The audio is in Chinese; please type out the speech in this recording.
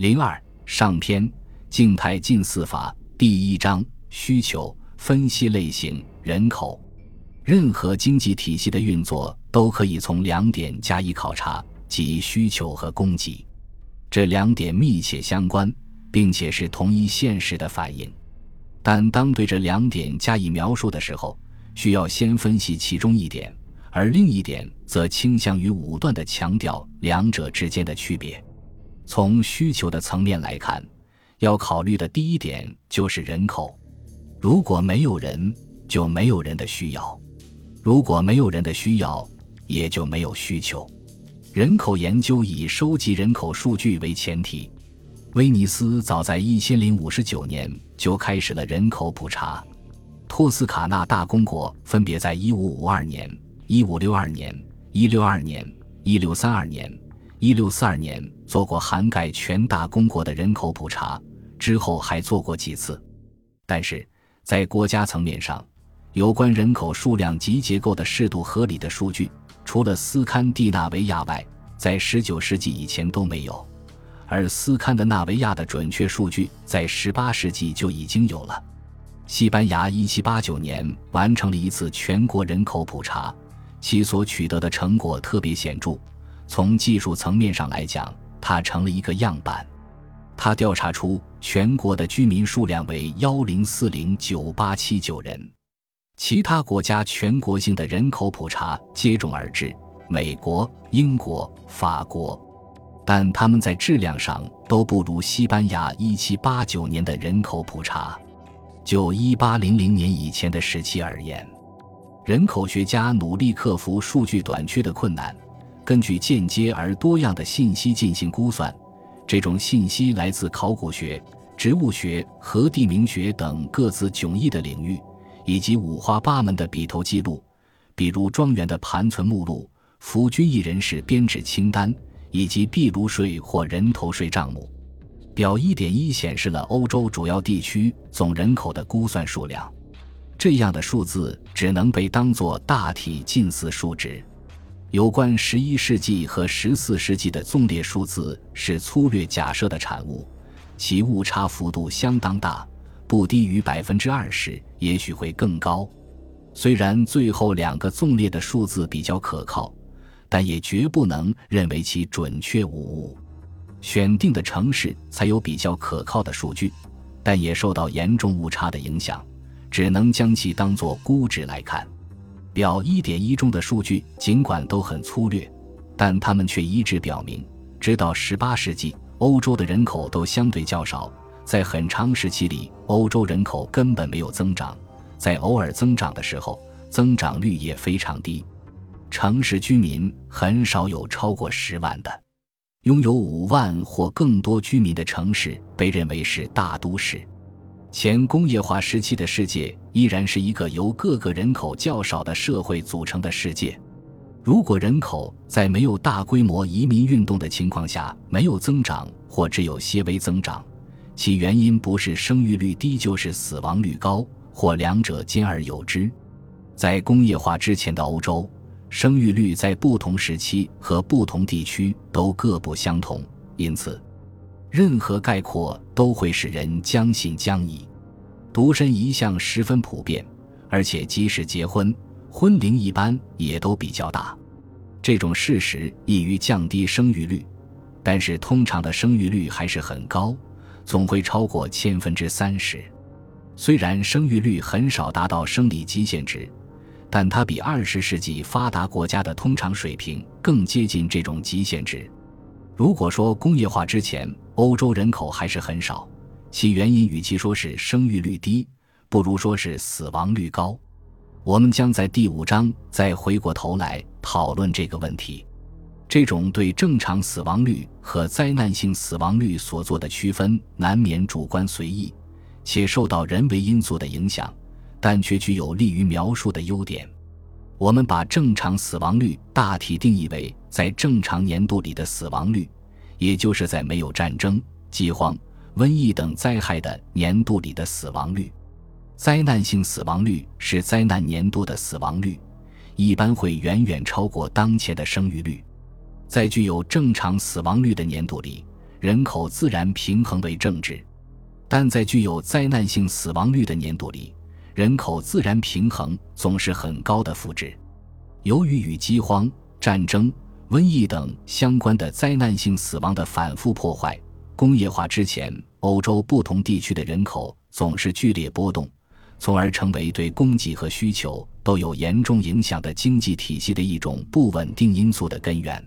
零二上篇静态近似法第一章需求分析类型人口，任何经济体系的运作都可以从两点加以考察，即需求和供给。这两点密切相关，并且是同一现实的反应。但当对这两点加以描述的时候，需要先分析其中一点，而另一点则倾向于武断地强调两者之间的区别。从需求的层面来看，要考虑的第一点就是人口。如果没有人，就没有人的需要；如果没有人的需要，也就没有需求。人口研究以收集人口数据为前提。威尼斯早在一千零五十九年就开始了人口普查。托斯卡纳大公国分别在一五五二年、一五六二年、一六二年、一六三二年、一六四二年做过涵盖全大公国的人口普查，之后还做过几次。但是在国家层面上，有关人口数量及结构的适度合理的数据，除了斯堪的纳维亚外，在十九世纪以前都没有。而斯堪的纳维亚的准确数据在18世纪就已经有了。西班牙1789年完成了一次全国人口普查，其所取得的成果特别显著。从技术层面上来讲，它成了一个样板。他调查出全国的居民数量为10409,879人。其他国家全国性的人口普查接踵而至，美国、英国、法国。但他们在质量上都不如西班牙1789年的人口普查。就1800年以前的时期而言，人口学家努力克服数据短缺的困难，根据间接而多样的信息进行估算。这种信息来自考古学、植物学和地名学等各自迥异的领域，以及五花八门的笔头记录，比如庄园的盘存目录、服军役人士编制清单。以及壁炉税或人头税账目，表一点一显示了欧洲主要地区总人口的估算数量。这样的数字只能被当作大体近似数值。有关十一世纪和十四世纪的纵列数字是粗略假设的产物，其误差幅度相当大，不低于百分之二十，也许会更高。虽然最后两个纵列的数字比较可靠。但也绝不能认为其准确无误。选定的城市才有比较可靠的数据，但也受到严重误差的影响，只能将其当作估值来看。表一点一中的数据尽管都很粗略，但他们却一致表明，直到十八世纪，欧洲的人口都相对较少，在很长时期里，欧洲人口根本没有增长，在偶尔增长的时候，增长率也非常低。城市居民很少有超过十万的，拥有五万或更多居民的城市被认为是大都市。前工业化时期的世界依然是一个由各个人口较少的社会组成的世界。如果人口在没有大规模移民运动的情况下没有增长或只有些微增长，其原因不是生育率低就是死亡率高，或两者兼而有之。在工业化之前的欧洲。生育率在不同时期和不同地区都各不相同，因此，任何概括都会使人将信将疑。独身一向十分普遍，而且即使结婚，婚龄一般也都比较大。这种事实易于降低生育率，但是通常的生育率还是很高，总会超过千分之三十。虽然生育率很少达到生理极限值。但它比二十世纪发达国家的通常水平更接近这种极限值。如果说工业化之前欧洲人口还是很少，其原因与其说是生育率低，不如说是死亡率高。我们将在第五章再回过头来讨论这个问题。这种对正常死亡率和灾难性死亡率所做的区分，难免主观随意，且受到人为因素的影响。但却具有利于描述的优点。我们把正常死亡率大体定义为在正常年度里的死亡率，也就是在没有战争、饥荒、瘟疫等灾害的年度里的死亡率。灾难性死亡率是灾难年度的死亡率，一般会远远超过当前的生育率。在具有正常死亡率的年度里，人口自然平衡为正值。但在具有灾难性死亡率的年度里，人口自然平衡总是很高的负值。由于与饥荒、战争、瘟疫等相关的灾难性死亡的反复破坏，工业化之前，欧洲不同地区的人口总是剧烈波动，从而成为对供给和需求都有严重影响的经济体系的一种不稳定因素的根源。